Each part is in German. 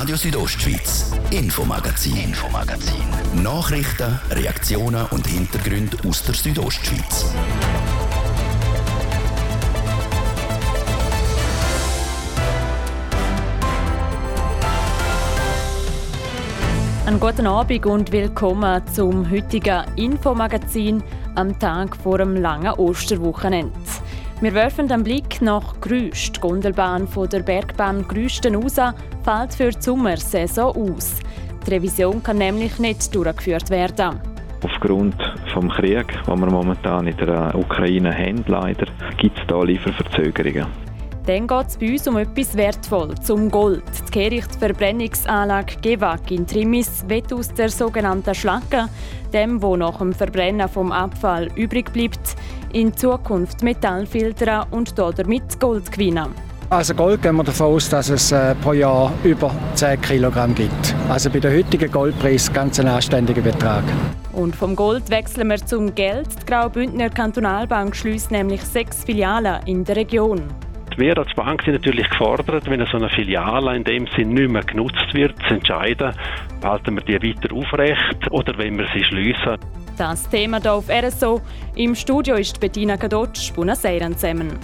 Radio Südostschweiz, Infomagazin, Infomagazin. Nachrichten, Reaktionen und Hintergründe aus der Südostschweiz. Einen guten Abend und willkommen zum heutigen Infomagazin am Tag vor dem langen Osterwochenende. Wir werfen einen Blick nach Grüsch. Die Gondelbahn von der Bergbahn Grüsten raus fällt für die Sommersaison aus. Die Revision kann nämlich nicht durchgeführt werden. Aufgrund des Krieges, den wir momentan in der Ukraine haben, leider, gibt es hier Lieferverzögerungen. Dann geht es bei uns um etwas Wertvolles, um Gold. Die Kehrichtverbrennungsanlage GEWAG in Trimis wird aus der sogenannten Schlacke, dem, wo nach dem Verbrennen vom Abfall übrig bleibt, in Zukunft Metall filtern und damit Gold gewinnen. Also Gold gehen wir davon aus, dass es äh, pro Jahr über 10 Kilogramm gibt. Also bei der heutigen Goldpreis ganz ein anständiger Betrag. Und vom Gold wechseln wir zum Geld. Die Graubündner Kantonalbank schließt nämlich sechs Filialen in der Region. Wir als Bank sind natürlich gefordert, wenn so eine Filiale in dem Sinn nicht mehr genutzt wird, zu entscheiden, halten wir die weiter aufrecht oder wenn wir sie schließen. Das Thema hier auf RSO. Im Studio ist Bettina Kadotsch, Bunaseiren zusammen.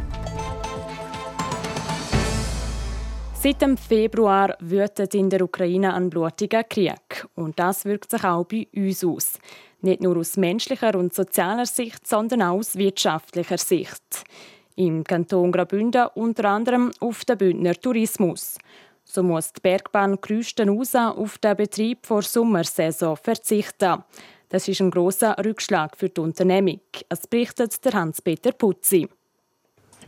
Seit dem Februar wütet in der Ukraine ein blutiger Krieg. Und das wirkt sich auch bei uns aus. Nicht nur aus menschlicher und sozialer Sicht, sondern auch aus wirtschaftlicher Sicht. Im Kanton Graubünden unter anderem auf den Bündner Tourismus. So muss die Bergbahn Krüstenhausen auf den Betrieb vor Sommersaison verzichten. Das ist ein großer Rückschlag für die Unternehmung. Es berichtet der Hans-Peter Putzi.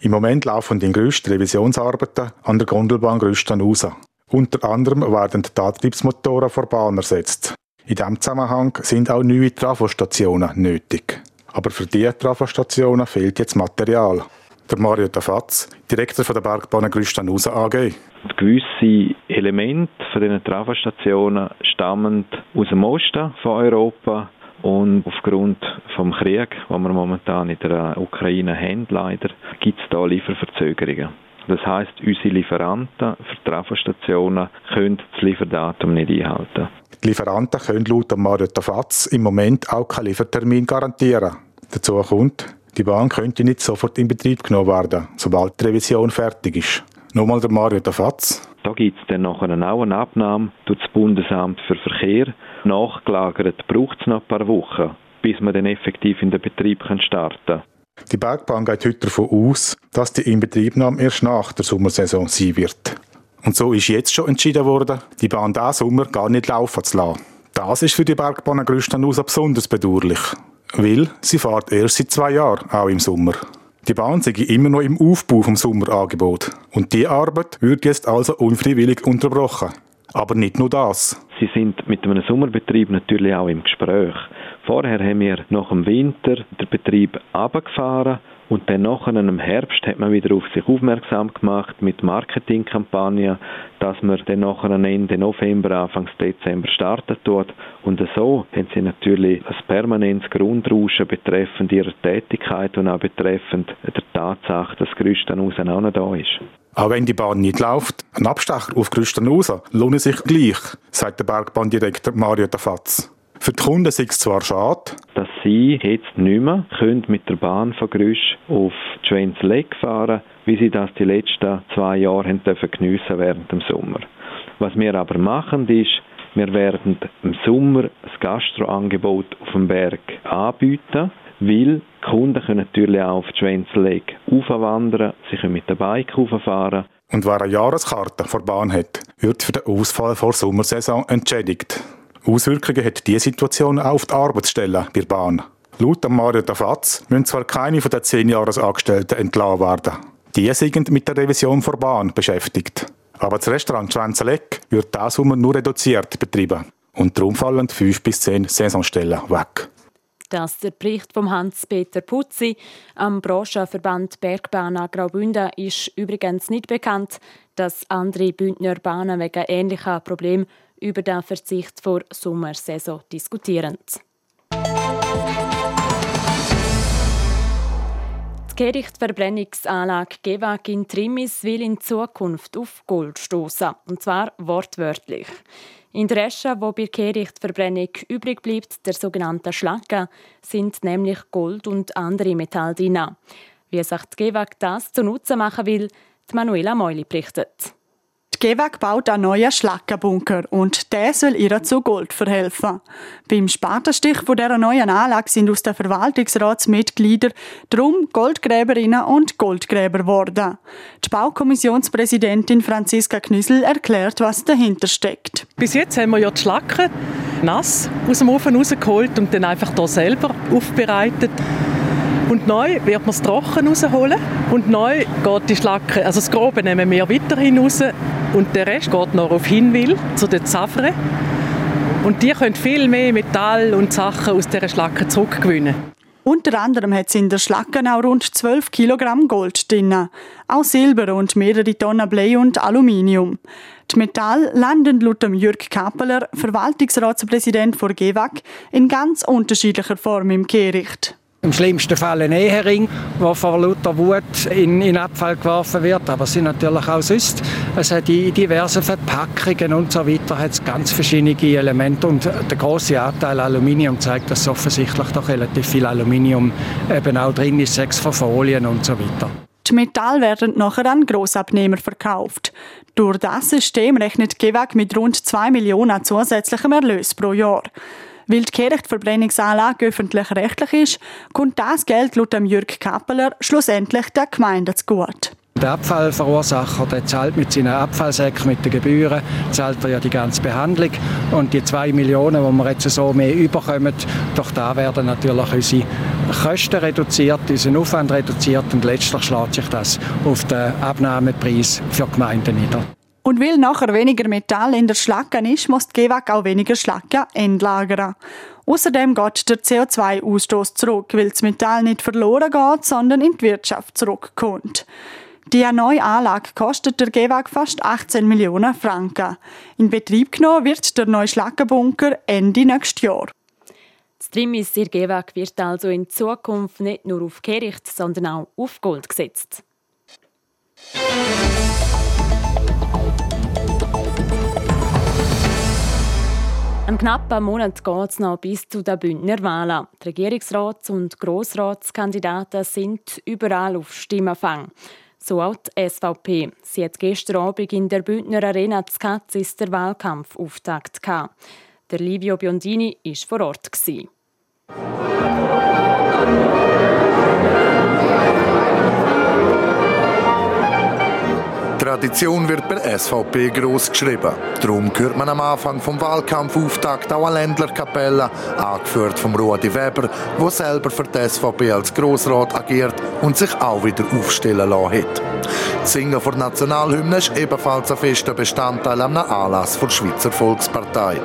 Im Moment laufen die grössten Revisionsarbeiten an der Gondelbahn Gröstenhausen. Unter anderem werden die Antriebsmotoren vor Bahn ersetzt. In diesem Zusammenhang sind auch neue Trafostationen nötig. Aber für diese Trafostationen fehlt jetzt Material. Der Mario Tafatz, Direktor der Bergbahn Grüstenhausen AG. Gewisse Elemente von diesen Trafostationen stammen aus dem Osten von Europa und aufgrund vom Krieg, den wir momentan in der Ukraine haben, leider, gibt es da Lieferverzögerungen. Das heißt, unsere Lieferanten für Trafostationen können das Lieferdatum nicht einhalten. Die Lieferanten können laut Mario Tafatz im Moment auch keinen Liefertermin garantieren. Dazu kommt, die Bahn könnte nicht sofort in Betrieb genommen werden, sobald die Revision fertig ist. Nochmal der Mario Tafatz. Da gibt es dann nachher auch eine Abnahme durch das Bundesamt für Verkehr. Nachgelagert braucht es noch ein paar Wochen, bis man dann effektiv in den Betrieb starten kann. Die Bergbahn geht heute davon aus, dass die Inbetriebnahme erst nach der Sommersaison sein wird. Und so ist jetzt schon entschieden worden, die Bahn diesen Sommer gar nicht laufen zu lassen. Das ist für die Bergbahn Grüstenhausen besonders bedauerlich, weil sie fährt erst seit zwei Jahren, auch im Sommer. Die Bahn sei immer noch im Aufbau vom Sommerangebot. Und die Arbeit wird jetzt also unfreiwillig unterbrochen. Aber nicht nur das. Sie sind mit einem Sommerbetrieb natürlich auch im Gespräch. Vorher haben wir nach dem Winter den Betrieb abgefahren und dann nachher im Herbst hat man wieder auf sich aufmerksam gemacht mit Marketingkampagnen, dass man dann nachher Ende November, Anfang Dezember starten tut. Und so haben sie natürlich ein permanentes Grundrauschen betreffend ihrer Tätigkeit und auch betreffend der Tatsache, dass Grüstenhausen auch noch da ist. Auch wenn die Bahn nicht läuft, ein Abstecher auf Grüstenhausen lohnt sich gleich, sagt der Bergbahndirektor Mario Tafatz. Für die Kunden ist es zwar schade, dass sie jetzt nicht mehr können mit der Bahn von Grüsch auf Schwenzleck fahren wie sie das die letzten zwei Jahre haben dürfen geniessen während dem Sommer. Was wir aber machen, ist, wir werden im Sommer ein Gastroangebot auf dem Berg anbieten, weil die Kunden können natürlich auch auf die Schwänzleck aufwandern, sie können mit der Bike rauffahren. Und wer eine Jahreskarte vor Bahn hat, wird für den Ausfall vor Sommersaison entschädigt. Auswirkungen hat diese Situation auch auf die Arbeitsstellen bei der Bahn. Laut Mario Dafatz müssen zwar keine von den zehn Jahresangestellten entlassen werden. Die sind mit der Revision der Bahn beschäftigt. Aber das Restaurant Schwänzeleck wird diesen Sommer nur reduziert betrieben. Und darum fallen fünf bis zehn Saisonstellen weg. Das der Bericht von Hans-Peter Putzi. Am Branchenverband Bergbahn Graubünden ist übrigens nicht bekannt, dass andere Bündner Bahnen wegen ähnlicher Probleme über den Verzicht vor Sommersaison diskutieren. Kehrichtverbrennungsanlage GEWAG in Trimis will in Zukunft auf Gold stoßen, und zwar wortwörtlich. In der Asche, wo bei Kehrichtverbrennung übrig bleibt, der sogenannte Schlacken, sind nämlich Gold und andere Metalle drin. Wie sich die GEWAG das zunutze machen will, die Manuela Meuli berichtet. Die GEWAG baut einen neuen Schlackenbunker und der soll ihr zu Gold verhelfen. Beim Spatenstich dieser neuen Anlage sind aus den Verwaltungsratsmitgliedern drum Goldgräberinnen und Goldgräber geworden. Die Baukommissionspräsidentin Franziska Knüssel erklärt, was dahinter steckt. Bis jetzt haben wir ja die Schlacken nass aus dem Ofen rausgeholt und dann einfach hier selber aufbereitet. Und neu wird man es trocken rausholen und neu geht die Schlacke, also das Grobe nehmen wir weiterhin raus und der Rest geht noch auf Hinwil zu den Zafre. Und die können viel mehr Metall und Sachen aus dieser Schlacke zurückgewinnen. Unter anderem hat es in der Schlacken auch rund 12 Kilogramm Gold drin, auch Silber und mehrere Tonnen Blei und Aluminium. Die Metall landen laut Jürg Kappeler, Verwaltungsratspräsident vor GEWAG, in ganz unterschiedlicher Form im Kehricht. Im schlimmsten Fall ein Ehering, der vor lauter Wut in, in Abfall geworfen wird. Aber es sind natürlich auch sonst. Es hat in diversen Verpackungen und so weiter hat es ganz verschiedene Elemente. Und der große Anteil Aluminium zeigt, dass offensichtlich doch relativ viel Aluminium eben auch drin ist, sechs von Folien und so weiter. Die Metall werden nachher an Grossabnehmer verkauft. Durch das System rechnet GEWAG mit rund 2 Millionen zusätzlichem Erlös pro Jahr. Weil die Kehrichtverbrennungsanlage öffentlich-rechtlich ist, kommt das Geld laut Jürg Kappeler schlussendlich der Gemeinde zugute. Der Abfallverursacher der zahlt mit seinen Abfallsäcken, mit den Gebühren, zahlt er ja die ganze Behandlung. Und die zwei Millionen, die wir jetzt so mehr überkommen, durch da werden natürlich unsere Kosten reduziert, unseren Aufwand reduziert und letztlich schlägt sich das auf den Abnahmepreis für Gemeinden nieder. Und weil nachher weniger Metall in der Schlacke ist, muss die GEWAG auch weniger Schlacke entlagern. Außerdem geht der CO2-Ausstoß zurück, weil das Metall nicht verloren geht, sondern in die Wirtschaft zurückkommt. Die neue Anlage kostet der GEWAG fast 18 Millionen Franken. In Betrieb genommen wird der neue Schlackenbunker Ende nächstes Jahr. Das Trimis ihr GEWAG wird also in Zukunft nicht nur auf Kehricht, sondern auch auf Gold gesetzt. Einen knappen Monat geht es noch bis zu den Bündner Wahlen. Die Regierungsrats- und Grossratskandidaten sind überall auf Stimmenfang. So auch die SVP. Sie hat gestern Abend in der Bündner Arena zu Katzis der Wahlkampfauftakt gehabt. Der Livio Biondini war vor Ort. Tradition wird bei SVP groß geschrieben. Darum hört man am Anfang vom Wahlkampfauftakt auch eine Ländlerkapelle, angeführt vom Rudi Weber, der selber für die SVP als Grossrat agiert und sich auch wieder aufstellen lassen hat. Das Singen vor Nationalhymne ist ebenfalls ein fester Bestandteil am Anlass der Schweizer Volkspartei.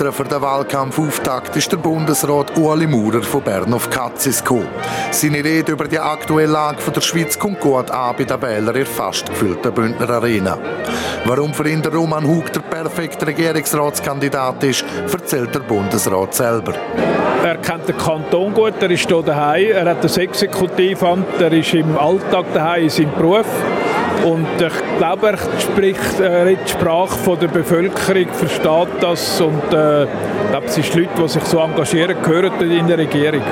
Extra für den Wahlkampfauftakt ist der Bundesrat Ueli Maurer von Bern auf Katzis gekommen. Seine Rede über die aktuelle Lage der Schweiz kommt gut an bei den Wählern in fast gefüllten Bündner Arena. Warum für ihn der Roman Hug der perfekte Regierungsratskandidat ist, erzählt der Bundesrat selber. Er kennt den Kanton gut, er ist hier daheim, er hat das Exekutivamt, er ist im Alltag daheim in seinem Beruf. Und ich glaube, er spricht äh, die Sprache der Bevölkerung, versteht das und äh, ich glaube, es sind Leute, die sich so engagieren, gehören in der Regierung.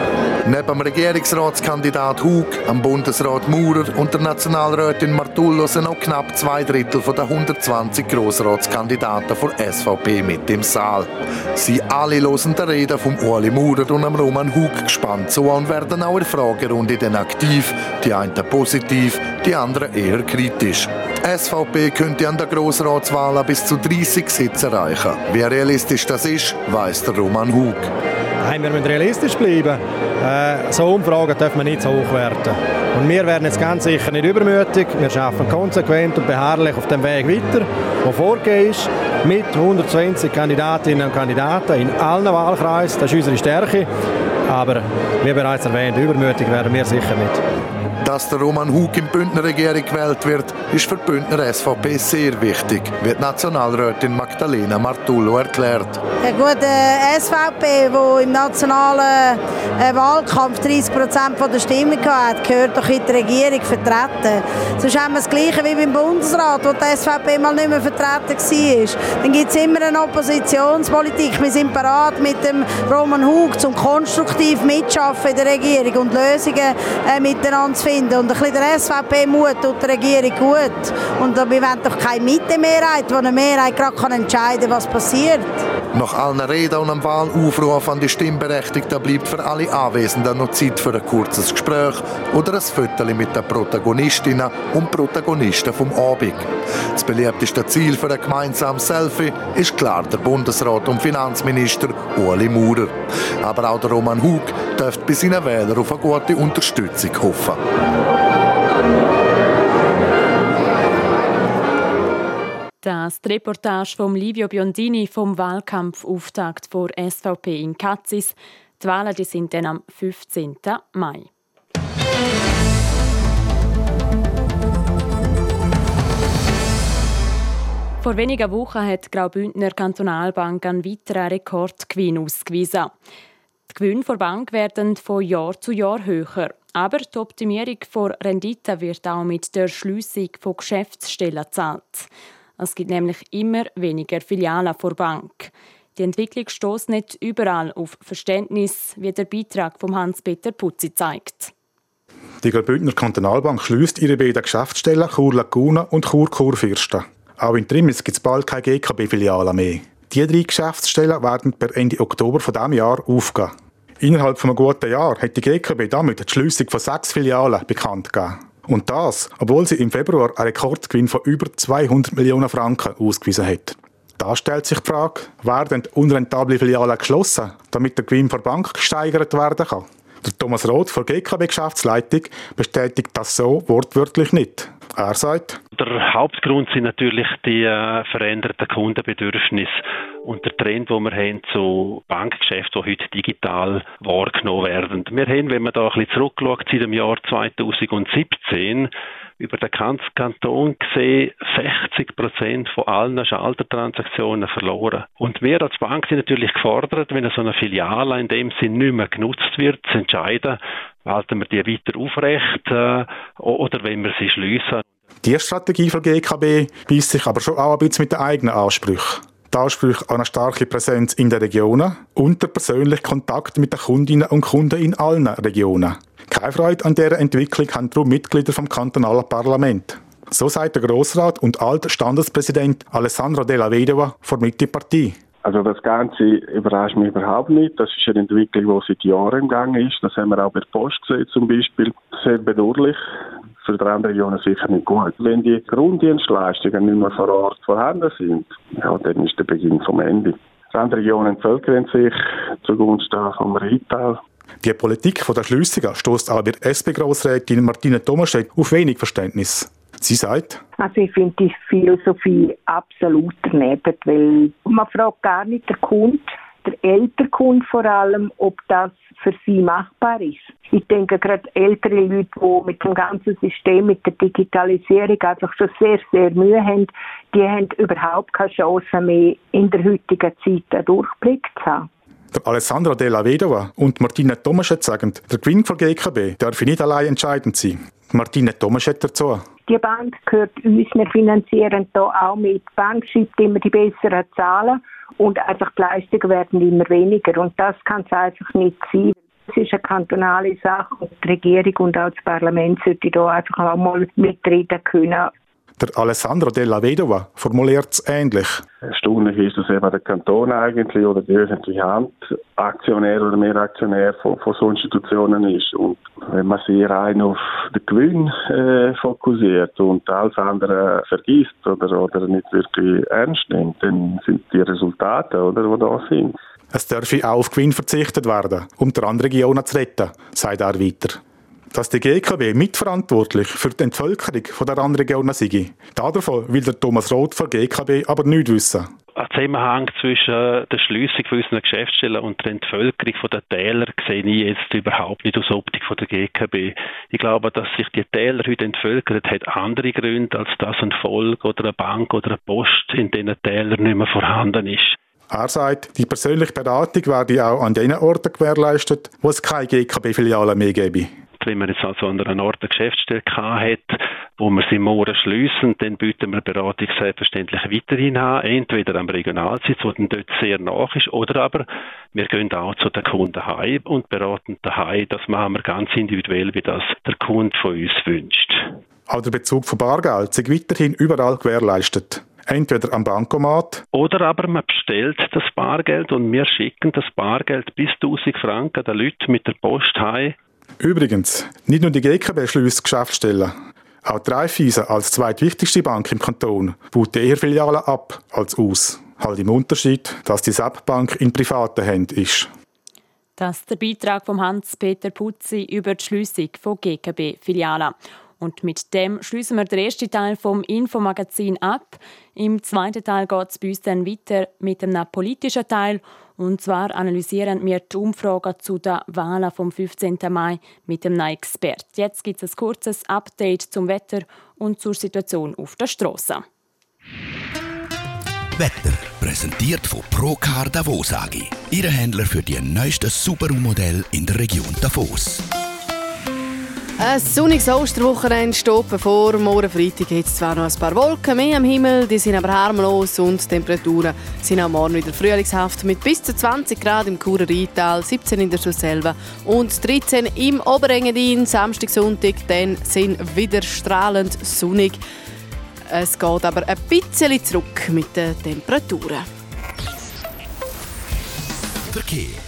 Neben dem Regierungsratskandidat Hug, dem Bundesrat Maurer und der Nationalrätin Martullo sind auch knapp zwei Drittel der 120 Grossratskandidaten der SVP mit im Saal. Sie alle hören die Rede vom Ueli Maurer und dem Roman Hug gespannt zu und werden auch in der Fragerunde dann aktiv, die einen positiv, die anderen eher kritisch. Die SVP könnte an der Grossratswahl bis zu 30 Sitze erreichen. Wie realistisch das ist, weiss der Roman Hug. Nein, wir müssen realistisch bleiben. Äh, so Umfragen dürfen wir nicht so hochwerten. Und wir werden jetzt ganz sicher nicht übermütig. Wir arbeiten konsequent und beharrlich auf dem Weg weiter, der vorgegeben ist, mit 120 Kandidatinnen und Kandidaten in allen Wahlkreisen. Das ist unsere Stärke. Aber wie bereits erwähnt, übermütig werden wir sicher nicht. Dass der Roman Hug in Bündner Regierung gewählt wird, ist für die Bündner SVP sehr wichtig, wird Nationalrätin Magdalena Martullo erklärt. Eine gute SVP, die im nationalen äh, Wahlkampf 30 Prozent der Stimmen hat, gehört doch in die Regierung vertreten. Sonst haben wir das Gleiche wie beim Bundesrat, wo die SVP mal nicht mehr vertreten war. Dann gibt es immer eine Oppositionspolitik. Wir sind bereit, mit dem Roman Hug zum konstruktiv mitschaffen in der Regierung und Lösungen äh, miteinander zu finden. Und ein bisschen der SVP-Mut tut der Regierung gut. Und wir wollen doch keine Mitte-Mehrheit, wo eine Mehrheit gerade entscheiden kann, was passiert. Nach allen Reden und einem Wahlaufruf an die Stimmberechtigten bleibt für alle Anwesenden noch Zeit für ein kurzes Gespräch oder ein Foto mit den Protagonistinnen und Protagonisten vom Abend. Das beliebteste Ziel für ein gemeinsames Selfie ist klar der Bundesrat und Finanzminister Ueli Maurer. Aber auch der Roman Hug dürfte bei seinen Wählern auf eine gute Unterstützung hoffen. Das die Reportage von Livio Biondini vom Wahlkampfauftakt vor SVP in Katzis. Die Wahlen die sind dann am 15. Mai. Vor wenigen Wochen hat die Graubündner Kantonalbank einen weiteren Rekordgewinn ausgewiesen. Die Gewinne der Bank werden von Jahr zu Jahr höher. Aber die Optimierung der Rendite wird auch mit der Schliessung von Geschäftsstellen gezahlt. Es gibt nämlich immer weniger Filialen vor Bank. Die Entwicklung stößt nicht überall auf Verständnis, wie der Beitrag von Hans-Peter Putzi zeigt. Die Graubündner Kantonalbank schließt ihre beiden Geschäftsstellen Chur Laguna und Chur Kurfürsten. Auch in Trimis gibt es bald keine GKB-Filialen mehr. Die drei Geschäftsstellen werden per Ende Oktober von diesem Jahr aufgehen. Innerhalb von einem guten Jahr hat die GKB damit die Schließung von sechs Filialen bekannt gegeben. Und das, obwohl sie im Februar einen Rekordgewinn von über 200 Millionen Franken ausgewiesen hat. Da stellt sich die Frage, werden unrentable Filialen geschlossen, damit der Gewinn der Bank gesteigert werden kann? Der Thomas Roth von GKB Geschäftsleitung bestätigt das so wortwörtlich nicht. Er sagt, der Hauptgrund sind natürlich die äh, veränderten Kundenbedürfnisse und der Trend, den wir haben zu Bankgeschäften, die heute digital wahrgenommen werden. Wir haben, wenn man da ein bisschen zurückschaut, seit dem Jahr 2017 über den ganzen Kanton gesehen 60 Prozent von allen Schaltertransaktionen verloren. Und wir als Bank sind natürlich gefordert, wenn so eine Filiale in dem Sinn nicht mehr genutzt wird, zu entscheiden, halten wir die weiter aufrecht äh, oder wenn wir sie schliessen. Die Strategie von GKB beißt sich aber schon auch ein bisschen mit den eigenen Ansprüchen. Die Ansprüche an eine starke Präsenz in den Regionen und der persönliche Kontakt mit den Kundinnen und Kunden in allen Regionen. Keine Freude an dieser Entwicklung haben darum Mitglieder vom kantonalen Parlament. So sagt der Grossrat und alte Standespräsident Alessandro Della Vedova von Mitte-Partei. Also das Ganze überrascht mich überhaupt nicht. Das ist eine Entwicklung, die seit Jahren im Gang ist. Das haben wir auch bei der Post gesehen zum Beispiel. Sehr bedauerlich für die Regionen sicher nicht gut. Wenn die Grunddienstleistungen nicht mehr vor Ort vorhanden sind, ja, dann ist der Beginn vom Ende. Die Regionen entvölkern sich zugunsten vom Retail. Die Politik der Schliessungen stößt aber SP-Grossrätin Martine Tomaschek auf wenig Verständnis. Sie sagt? Also ich finde die Philosophie absolut daneben, weil man fragt gar nicht der Kunde, der ältere Kunde vor allem, ob das für sie machbar ist. Ich denke, gerade ältere Leute, die mit dem ganzen System, mit der Digitalisierung einfach schon sehr, sehr Mühe haben, die haben überhaupt keine Chance mehr, in der heutigen Zeit einen Durchblick zu haben. Der Alessandro Della Vedova und Martina Tomaschet sagen, der Gewinn von GKB darf nicht allein entscheidend sein. Martina Tomaschet dazu. Die Bank gehört uns, wir finanzieren hier auch mit. Die Bank schreibt immer die besseren Zahlen und einfach die Leistungen werden immer weniger. Und das kann es einfach nicht sein. Es ist eine kantonale Sache und die Regierung und auch das Parlament sollte da einfach auch mal mitreden können. Der Alessandro Della Vedova formuliert es ähnlich. Erstaunlich ist, dass eben der Kanton eigentlich oder die öffentliche Hand Aktionär oder Mehraktionär von, von so Institutionen ist. Und wenn man sich rein auf den Gewinn äh, fokussiert und alles andere vergisst oder, oder nicht wirklich ernst nimmt, dann sind die Resultate, oder, die da sind, Es dürfe auch auf Gewinn verzichtet werden, um die andere Regionen zu retten, sagt er weiter. Dass die GKB mitverantwortlich für die Entvölkerung der anderen Regionen sei. Davon will der Thomas Roth von GKB aber nicht wissen. Ein Zusammenhang zwischen der Schliessung unserer Geschäftsstellen und der Entvölkerung der Täler sehe ich jetzt überhaupt nicht aus Optik der GKB. Ich glaube, dass sich die Täler heute entvölkern, hat andere Gründe, als dass ein Volk oder eine Bank oder eine Post in diesen Tälern nicht mehr vorhanden ist. Er sagt, die persönliche Beratung werde auch an den Orten gewährleistet, wo es keine GKB-Filialen mehr gäbe. Wenn man jetzt also an einer Ort eine Geschäftsstelle hat, wo wir sie morgen schliessen, dann bieten wir Beratung selbstverständlich weiterhin an, entweder am Regionalsitz, wo dann dort sehr nach ist, oder aber wir gehen auch zu den Kunden heim und beraten daheim. Das machen wir ganz individuell, wie das der Kunde von uns wünscht. Auch der Bezug von Bargeld ist weiterhin überall gewährleistet. Entweder am Bankomat. Oder aber man bestellt das Bargeld und wir schicken das Bargeld bis 1000 Franken den Leuten mit der Post heim. Übrigens, nicht nur die GKB schließt Geschäftsstellen. Auch die Raiffeisen als zweitwichtigste Bank im Kanton baut eher Filialen ab als aus. Halt im Unterschied, dass die SAP-Bank in privaten Händen ist. Das ist der Beitrag von Hans-Peter Putzi über die Schliessung von GKB-Filialen. Und mit dem schließen wir den ersten Teil vom Infomagazin ab. Im zweiten Teil geht es bei uns dann weiter mit einem politischen Teil. Und zwar analysieren wir die Umfragen zu den Wahlen vom 15. Mai mit dem Expert. Jetzt gibt es ein kurzes Update zum Wetter und zur Situation auf der Straße. Wetter präsentiert von Procar Davos AG. Ihre Händler für die neuesten Subaru-Modelle in der Region Davos. Ein sonniges Osterwochenende steht bevor. Morgen Freitag gibt es zwar noch ein paar Wolken mehr am Himmel, die sind aber harmlos und die Temperaturen sind auch morgen wieder frühlingshaft mit bis zu 20 Grad im Churer Rheintal, 17 in der Schusselva und 13 im Oberengadin. Samstag, Sonntag dann sind wieder strahlend sonnig. Es geht aber ein bisschen zurück mit den Temperaturen. Verkehr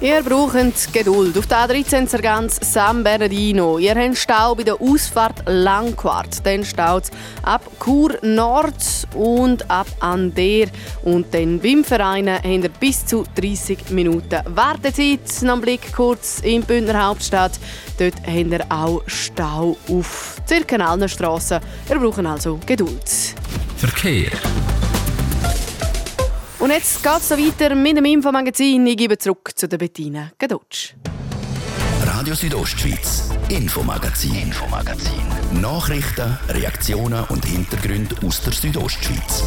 Ihr braucht Geduld. Auf der A13 Sargans San Bernardino. Ihr habt Stau bei der Ausfahrt Langquart. Dann staut ab Chur Nord und ab Ander. Und dann beim Verein habt ihr bis zu 30 Minuten Wartezeit. Noch einen Blick kurz in die Bündner Hauptstadt. Dort habt ihr auch Stau auf circa allen Strassen. Ihr braucht also Geduld. Verkehr. Und jetzt geht es weiter mit dem Infomagazin. Ich gebe zurück zu der Bettina Gadotsch. Radio Südostschweiz, Infomagazin, Infomagazin. Nachrichten, Reaktionen und Hintergründe aus der Südostschweiz.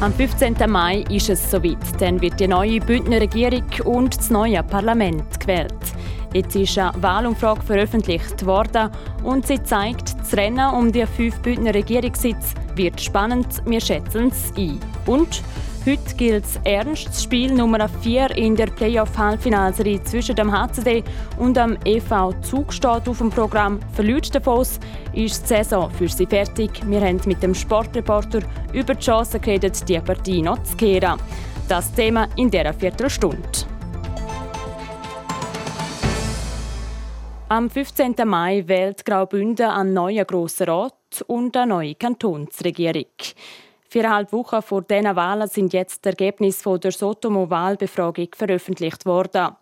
Am 15. Mai ist es soweit. Dann wird die neue Bündner Regierung und das neue Parlament gewählt. Jetzt ist eine Wahlumfrage veröffentlicht worden und sie zeigt, das Rennen um die fünf Bündner Regierungssitze wird spannend. Wir schätzen es ein. Und heute gilt es ernst. Das Spiel Nummer 4 in der Playoff-Halbfinalserie zwischen dem HCD und dem EV Zug steht auf dem Programm. Verliert Davos ist die Saison für sie fertig. Wir haben mit dem Sportreporter über die Chance geredet, die Partie noch zu kehren. Das Thema in dieser Viertelstunde. Am 15. Mai wählt Graubünden einen neuen Grossen Rat und eine neue Kantonsregierung. Viereinhalb Wochen vor diesen Wahlen sind jetzt die Ergebnisse der Sotomo-Wahlbefragung veröffentlicht worden.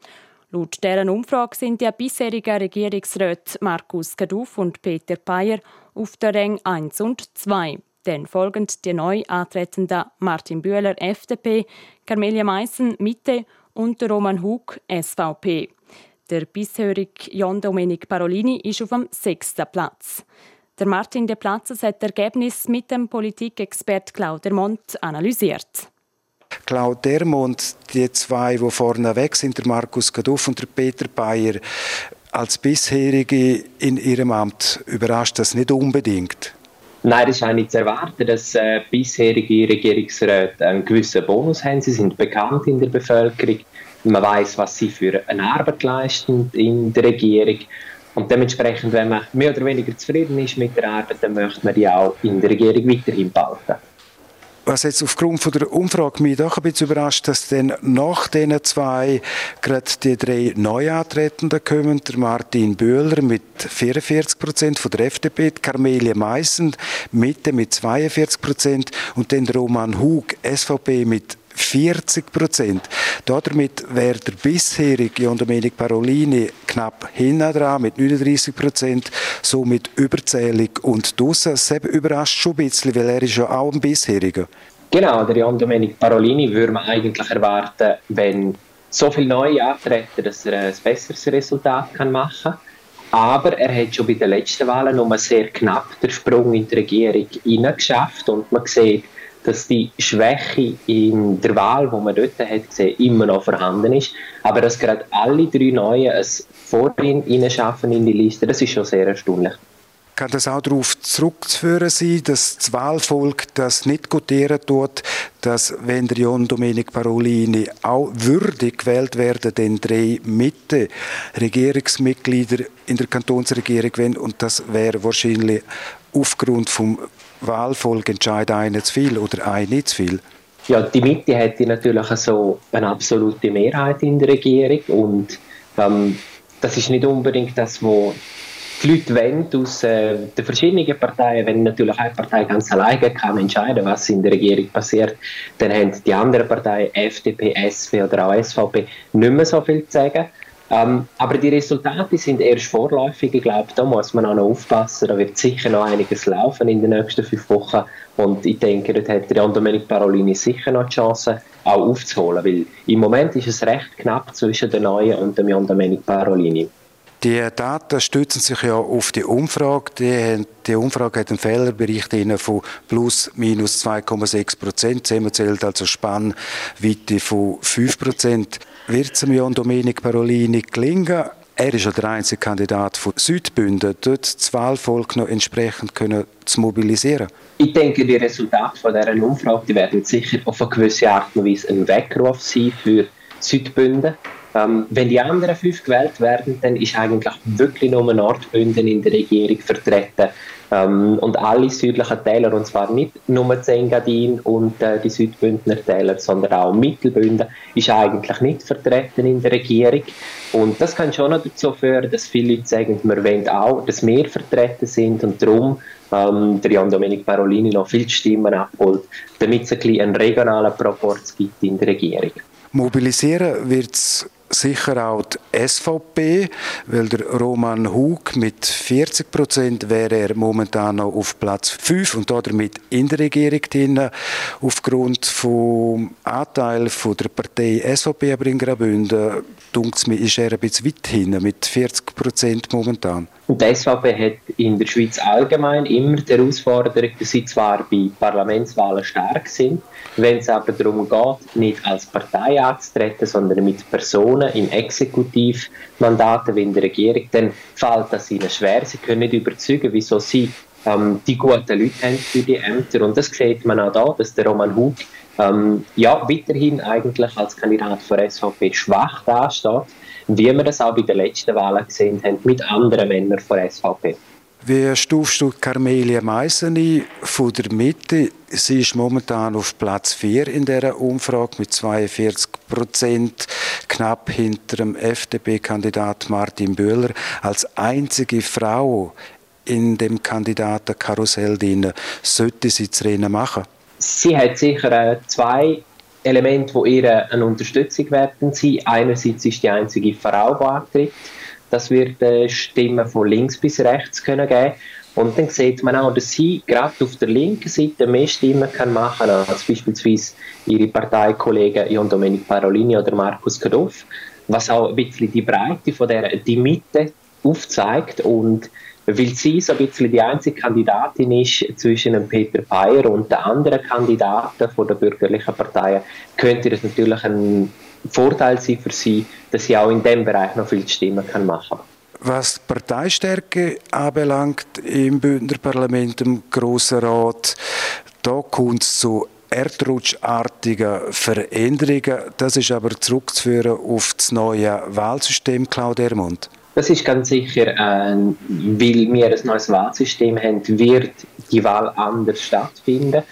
Laut deren Umfrage sind die bisherigen Regierungsräte Markus Kaduff und Peter Payer auf der Rang 1 und 2. Dann folgen die neu antretenden Martin Bühler, FDP, Carmelia Meissen, Mitte und Roman Hug, SVP. Der bisherige Jon Domenic Parolini ist auf dem sechsten Platz. Der Martin De Platzes hat das Ergebnis mit dem Politikexpert Claude Dermont analysiert. Claude Dermont, die zwei, die vorne weg sind, der Markus Gaduff und der Peter Bayer, als bisherige in ihrem Amt überrascht das nicht unbedingt. Nein, das ist auch nicht zu erwarten, dass äh, bisherige Regierungsräte einen gewissen Bonus haben. Sie sind bekannt in der Bevölkerung. Man weiß, was sie für eine Arbeit leisten in der Regierung. Und dementsprechend, wenn man mehr oder weniger zufrieden ist mit der Arbeit, dann möchte man die auch in der Regierung weiterhin behalten. Was jetzt aufgrund von der Umfrage mich doch ein bisschen überrascht, dass dann nach diesen zwei gerade die drei Neuantretenden kommen. Der Martin Böhler mit 44 Prozent von der FDP, die Carmelia Meissen Mitte mit 42 Prozent und dann Roman Hug, SVP mit 40 Prozent. Damit wäre der bisherige John Domenic Parolini knapp hinten dran mit 39 Prozent, somit überzählig und draussen. Das überrascht schon ein bisschen, weil er ist ja auch ein bisheriger. Genau, der John Domenic Parolini würde man eigentlich erwarten, wenn so viele neue antreten, dass er ein besseres Resultat kann machen kann. Aber er hat schon bei den letzten Wahlen nur sehr knapp den Sprung in die Regierung geschafft und man sieht, dass die Schwäche in der Wahl, wo man dort hat gesehen, immer noch vorhanden ist. Aber dass gerade alle drei Neuen es vor ihm schaffen in die Liste, das ist schon sehr erstaunlich. Kann das auch darauf zurückzuführen sein, dass das Wahlvolk das nicht gutieren tut, dass wenn der John Domenic Parolini auch würdig gewählt werden, dann drei Mitte Regierungsmitglieder in der Kantonsregierung wenn und das wäre wahrscheinlich aufgrund vom Wahlvolk entscheidet einer zu viel oder nicht zu viel? Ja, die Mitte hätte natürlich so eine absolute Mehrheit in der Regierung und ähm, das ist nicht unbedingt das, was die Leute wollen aus äh, den verschiedenen Parteien. Wenn natürlich eine Partei ganz alleine kann entscheiden, was in der Regierung passiert, dann haben die anderen Parteien, FDP, SP oder auch SVP, nicht mehr so viel zu sagen. Ähm, aber die Resultate sind erst vorläufig. Ich glaube, da muss man auch noch aufpassen. Da wird sicher noch einiges laufen in den nächsten fünf Wochen. Und ich denke, dort hat Jan Domenic Parolini sicher noch die Chance, auch aufzuholen. Weil im Moment ist es recht knapp zwischen den Neuen und dem Jan Domenic Parolini. Die Daten stützen sich ja auf die Umfrage. Die, die Umfrage hat einen Fehlerbericht von plus minus 2,6 Prozent. Sie zählt also Spannweite von 5 Prozent. Wird es Jan Domenic Parolini gelingen, er ist ja der einzige Kandidat von Südbünden, dort das Wahlvolk noch entsprechend können zu mobilisieren? Ich denke, die Resultate von dieser Umfrage die werden sicher auf eine gewisse Art und Weise ein Weckruf sein für Südbünden. Ähm, wenn die anderen fünf gewählt werden, dann ist eigentlich wirklich nur Nordbünden in der Regierung vertreten. Ähm, und alle südlichen Täler, und zwar nicht nur Zengadin und äh, die Südbündner Täler, sondern auch Mittelbünden, ist eigentlich nicht vertreten in der Regierung. Und das kann schon noch dazu führen, dass viele Leute sagen, wir wollen auch, dass wir vertreten sind und darum ähm, der Jan Domenic Parolini noch viele Stimmen abholt, damit es ein bisschen einen regionalen Proporz gibt in der Regierung. Mobilisieren wird es sicher auch die SVP, weil der Roman Hug mit 40 Prozent wäre er momentan noch auf Platz 5 und damit in der Regierung drin. Aufgrund vom Anteil von der Partei SVP aber in Graubünden, dunkt mir, ist er ein bisschen weit hinten mit 40 Prozent momentan. Und die SVP hat in der Schweiz allgemein immer die Herausforderung, dass sie zwar bei Parlamentswahlen stark sind, wenn es aber darum geht, nicht als Partei anzutreten, sondern mit Personen in Exekutivmandaten wie in der Regierung, dann fällt das ihnen schwer. Sie können nicht überzeugen, wieso sie ähm, die guten Leute haben für die Ämter. Und das sieht man auch da, dass der Roman Hug ähm, ja, weiterhin eigentlich als Kandidat für SVP schwach dasteht wie wir das auch bei den letzten Wahlen gesehen haben, mit anderen Männern von SVP. Wie stufst du Carmelia Meisseni von der Mitte? Sie ist momentan auf Platz 4 in dieser Umfrage mit 42 Prozent, knapp hinter dem FDP-Kandidat Martin Böhler, als einzige Frau in dem Kandidatenkarussell drin. Sollte sie das Rennen machen? Sie hat sicher zwei Elemente, die ihr eine Unterstützung werden. Einerseits ist die einzige Frau, die antritt. Das wird äh, Stimmen von links bis rechts können geben. Und dann sieht man auch, dass sie gerade auf der linken Seite mehr Stimmen kann machen als beispielsweise ihre Parteikollegen Jon Domenic Parolini oder Markus Kadoff, was auch ein bisschen die Breite von der die Mitte aufzeigt und weil sie so ein bisschen die einzige Kandidatin ist zwischen dem Peter Bayer und den anderen Kandidaten von der bürgerlichen Parteien, könnte das natürlich ein Vorteil sein für sie, dass sie auch in diesem Bereich noch viel Stimmen kann machen kann. Was die Parteistärke anbelangt im Bündner Parlament, im Grossen Rat, da kommt es zu erdrutschartigen Veränderungen. Das ist aber zurückzuführen auf das neue Wahlsystem, Claude Ermund. Das ist ganz sicher, äh, weil wir ein neues Wahlsystem haben, wird die Wahl anders stattfinden.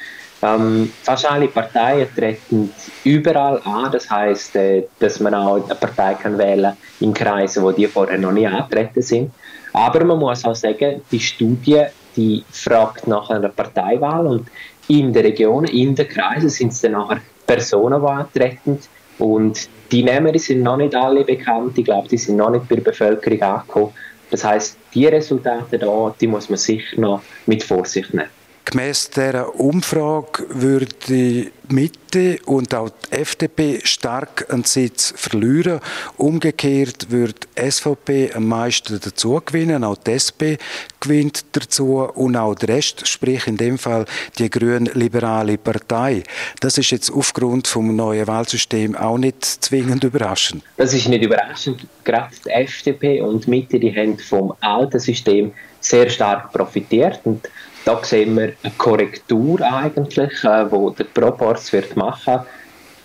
Ähm, fast alle Parteien treten überall an. Das heißt, äh, dass man auch eine Partei kann wählen in Kreisen, wo die vorher noch nie angetreten sind. Aber man muss auch sagen, die Studie, die fragt nach einer Parteiwahl und in der Region, in den Kreisen sind es dann nachher Personen, die antreten. Und die Nehmer sind noch nicht alle bekannt. Ich glaube, die sind noch nicht bei der Bevölkerung angekommen. Das heißt, die Resultate da, die muss man sicher noch mit Vorsicht nehmen. Gemäss dieser Umfrage würde die Mitte und auch die FDP stark einen Sitz verlieren. Umgekehrt würde die SVP am meisten dazu gewinnen, auch die SP gewinnt dazu und auch der Rest, sprich in dem Fall die grün-liberale Partei. Das ist jetzt aufgrund vom neuen Wahlsystem auch nicht zwingend überraschend. Das ist nicht überraschend. Gerade die FDP und die Mitte, die haben vom alten System sehr stark profitiert und da sehen wir eine Korrektur eigentlich, äh, wo der Proporz wird machen,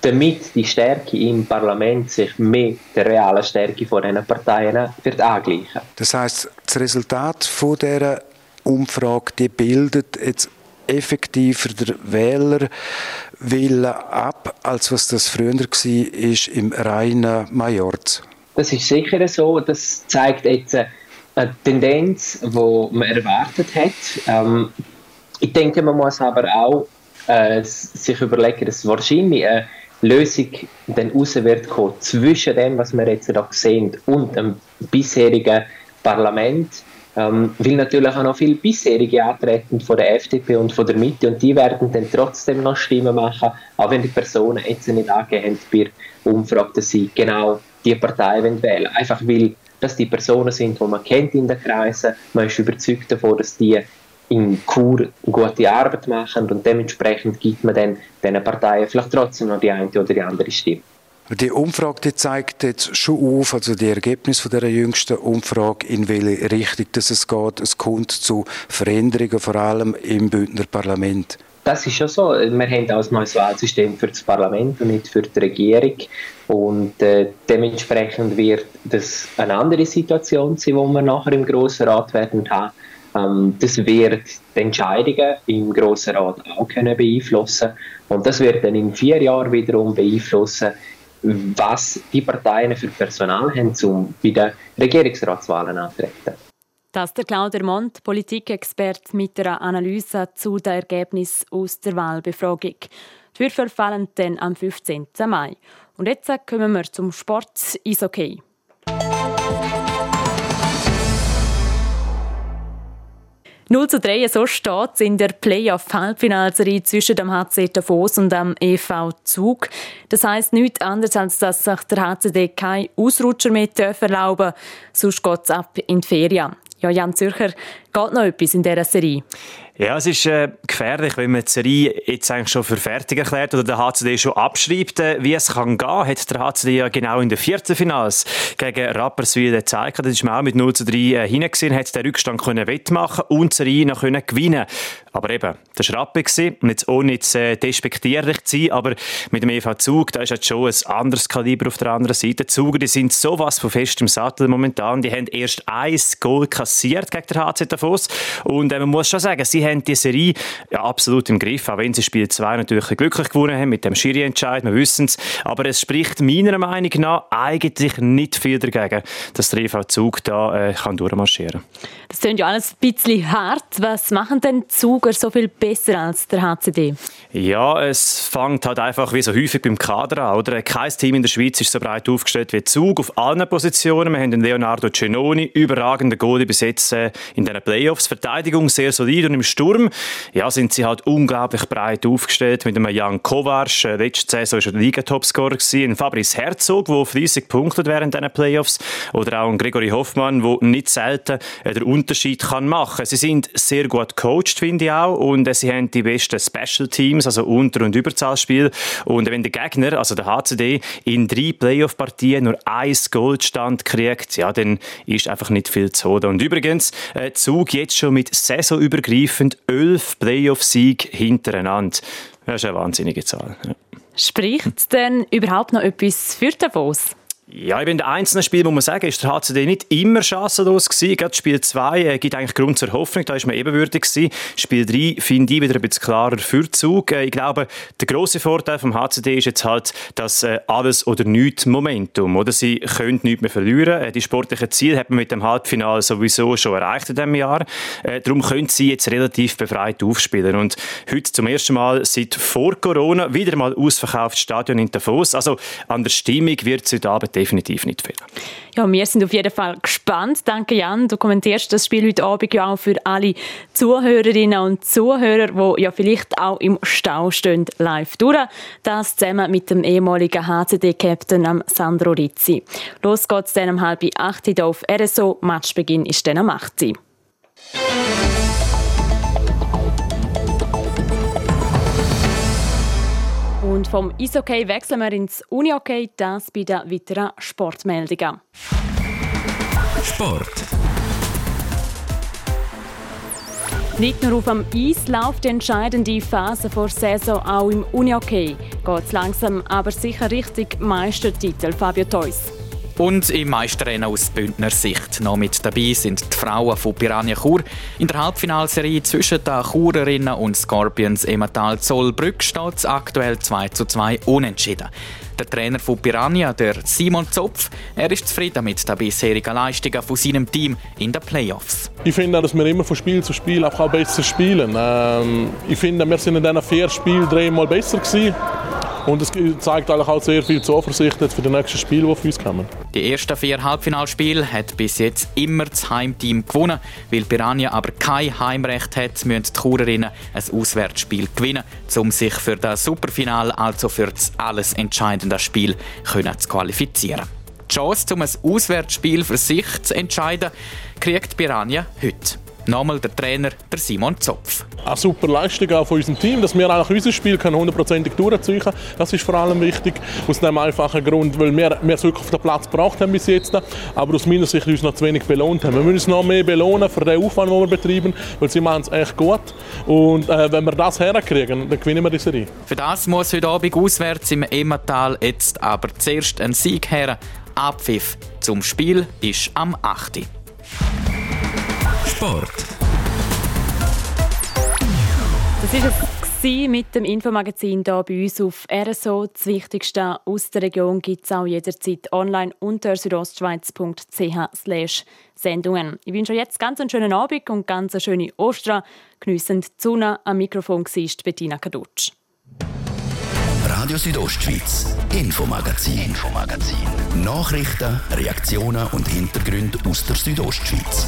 damit die Stärke im Parlament sich mit der realen Stärke von diesen Parteien wird angleichen. Das heißt, das Resultat von dieser Umfrage die bildet jetzt effektiver der Wählerwille ab, als was das früher war im reinen Majorz. Das ist sicher so. Das zeigt jetzt eine Tendenz, die man erwartet hat. Ähm, ich denke, man muss aber auch äh, sich überlegen, dass wahrscheinlich eine Lösung dann raus wird kommen zwischen dem, was wir jetzt hier sehen, und dem bisherigen Parlament. Ähm, weil natürlich auch noch viele bisherige antreten von der FDP und von der Mitte und die werden dann trotzdem noch Stimmen machen, auch wenn die Personen jetzt nicht angehen bei der Umfrage, dass sie genau die Partei wählen. Einfach weil dass die Personen sind, die man kennt in den Kreisen. Man ist überzeugt davon, dass die in Kur gute Arbeit machen und dementsprechend gibt man dann diesen Parteien vielleicht trotzdem noch die eine oder die andere Stimme. Die Umfrage die zeigt jetzt schon auf, also die Ergebnisse von der jüngsten Umfrage, in welche Richtung dass es geht. Es kommt zu Veränderungen, vor allem im Bündner Parlament. Das ist schon so. Wir haben auch ein neues Wahlsystem für das Parlament und nicht für die Regierung. Und äh, dementsprechend wird das eine andere Situation sein, die wir nachher im Grossen Rat werden haben. Ähm, das wird die Entscheidungen im Grossen Rat auch können beeinflussen. Und das wird dann in vier Jahren wiederum beeinflussen, was die Parteien für Personal haben, um bei den Regierungsratswahlen anzutreten. Das ist der Claudia Mont, Politikexperte mit einer Analyse zu den Ergebnissen aus der Wahlbefragung. Die Würfel fallen dann am 15. Mai. Und jetzt kommen wir zum Sport Eishockey. Null zu 3, so steht es in der Playoff-Halbfinalserie zwischen dem HC Davos und dem EV Zug. Das heisst nichts anderes, als dass sich der HCD kein Ausrutscher mehr erlauben darf, sonst geht es ab in die Ferien. Ja, Jan Zürcher, geht noch etwas in dieser Serie? Ja, es ist äh, gefährlich, wenn man die Serie jetzt eigentlich schon für fertig erklärt oder der HCD schon abschreibt. Äh, wie es kann gehen, hat der HCD ja genau in den vierten Finals gegen Rapperswil gezeigt. Das ist man auch mit 0 zu 3 äh, hingesehen, hat den Rückstand können wettmachen und die Serie noch können gewinnen Aber eben, das war Rappe und jetzt ohne jetzt äh, despektierlich zu sein, aber mit dem EV Zug, da ist jetzt schon ein anderes Kaliber auf der anderen Seite. Die Zuger, die sind sowas von fest im Sattel momentan. Die haben erst ein Goal kassiert gegen den HC Davos und äh, man muss schon sagen, sie haben die Serie ja, absolut im Griff, auch wenn sie Spiel 2 natürlich glücklich gewonnen haben mit dem Schiri-Entscheid, wir wissen es. Aber es spricht meiner Meinung nach eigentlich nicht viel dagegen, dass der EV Zug da äh, kann durchmarschieren kann. Das klingt ja alles ein bisschen hart. Was machen denn Zuger so viel besser als der HCD? Ja, es fängt halt einfach wie so häufig beim Kader an. Oder? Kein Team in der Schweiz ist so breit aufgestellt wie Zug auf allen Positionen. Wir haben den Leonardo Cenoni, überragende Goalie besetzt äh, in den Playoffs. Verteidigung sehr solid und im Sturm ja, sind sie halt unglaublich breit aufgestellt mit einem Jan Kovac. Äh, letzte Saison war er Liga-Topscorer Ein Fabrice Herzog, der fleissig punktet während diesen Playoffs. Oder auch ein Gregory Hoffmann, der nicht selten äh, den Unterschied kann machen Sie sind sehr gut coacht, finde ich auch. Und äh, sie haben die besten Special Teams, also Unter- und Überzahlspiel. Und wenn der Gegner, also der HCD, in drei Playoff-Partien nur ein Goldstand kriegt, ja, dann ist einfach nicht viel zu holen. Und übrigens, äh, Zug jetzt schon mit saisonübergreifend elf Playoff-Siege hintereinander. Das ist eine wahnsinnige Zahl. Ja. Spricht denn überhaupt noch etwas für Davos? Ja, eben in den einzelnen Spielen muss man sagen, ist der HCD nicht immer chancenlos gewesen. Gerade Spiel 2 äh, gibt eigentlich Grund zur Hoffnung, da ist man ebenwürdig gewesen. Spiel 3 finde ich wieder ein bisschen klarer für Zug. Äh, ich glaube, der große Vorteil vom HCD ist jetzt halt das äh, alles oder nichts Momentum. Oder sie können nichts mehr verlieren. Äh, die sportlichen Ziele hat man mit dem Halbfinale sowieso schon erreicht in diesem Jahr. Äh, darum können sie jetzt relativ befreit aufspielen. Und heute zum ersten Mal seit vor Corona wieder mal ausverkauftes Stadion in Davos. Also an der Stimmung wird es heute Abend definitiv nicht fehlen. Ja, wir sind auf jeden Fall gespannt. Danke, Jan. Du kommentierst das Spiel heute Abend ja auch für alle Zuhörerinnen und Zuhörer, die ja vielleicht auch im Stau stehen, live durch. Das zusammen mit dem ehemaligen HCD-Captain Sandro Rizzi. Los geht's dann um halb acht Uhr auf RSO. Matchbeginn ist dann um 8 Uhr. Und vom Eishockey wechseln wir ins Unihockey, das bei den weiteren Sportmeldungen. Sport. Nicht nur auf dem Eis läuft die entscheidende Phase vor Saison auch im Unihockey. Geht es langsam aber sicher richtig Meistertitel, Fabio Theus. Und im Meisterrennen aus Bündner Sicht noch mit dabei sind die Frauen von Piranha Chur. In der Halbfinalserie zwischen den Churerinnen und Scorpions Emmental Zollbrück steht es aktuell 2 zu 2 unentschieden. Der Trainer von Piranha, der Simon Zopf, er ist zufrieden mit den bisherigen Leistungen von seinem Team in den Playoffs. Ich finde, dass wir immer von Spiel zu Spiel auch besser spielen. Ähm, ich finde, wir sind in diesen vier Spielen dreimal besser gewesen. Und es zeigt eigentlich auch sehr viel Zuversicht für die nächsten Spiele, die auf uns kommen. Die ersten vier Halbfinalspiele hat bis jetzt immer das Heimteam gewonnen. Weil Piranha aber kein Heimrecht hat, müssen die Churerinnen ein Auswärtsspiel gewinnen, um sich für das Superfinal, also für das alles entscheidende Spiel, können zu qualifizieren. Die Chance, um ein Auswärtsspiel für sich zu entscheiden, kriegt Piranha heute. Nochmal der Trainer, der Simon Zopf. Eine super Leistung auch von unserem Team, dass wir eigentlich unser Spiel hundertprozentig durchziehen können. Das ist vor allem wichtig, aus dem einfachen Grund, weil wir, wir es wirklich auf den Platz gebracht haben bis jetzt, aber aus meiner Sicht uns noch zu wenig belohnt haben. Wir müssen uns noch mehr belohnen für den Aufwand, den wir betreiben, weil sie machen es echt gut. Und äh, wenn wir das herkriegen, dann gewinnen wir die Serie. Für das muss heute Abend auswärts im Emmental jetzt aber zuerst ein Sieg her. Abpfiff zum Spiel ist am 8. Sport. Das ist es mit dem Infomagazin hier bei uns auf RSO. Das Wichtigste aus der Region gibt es auch jederzeit online unter südostschweiz.ch Sendungen. Ich wünsche euch jetzt ganz einen schönen Abend und ganz eine schöne Ostern. Geniessen die Sonne. Am Mikrofon war Bettina Kadutsch. Radio Südostschweiz, Infomagazin, Infomagazin. Nachrichten, Reaktionen und Hintergründe aus der Südostschweiz.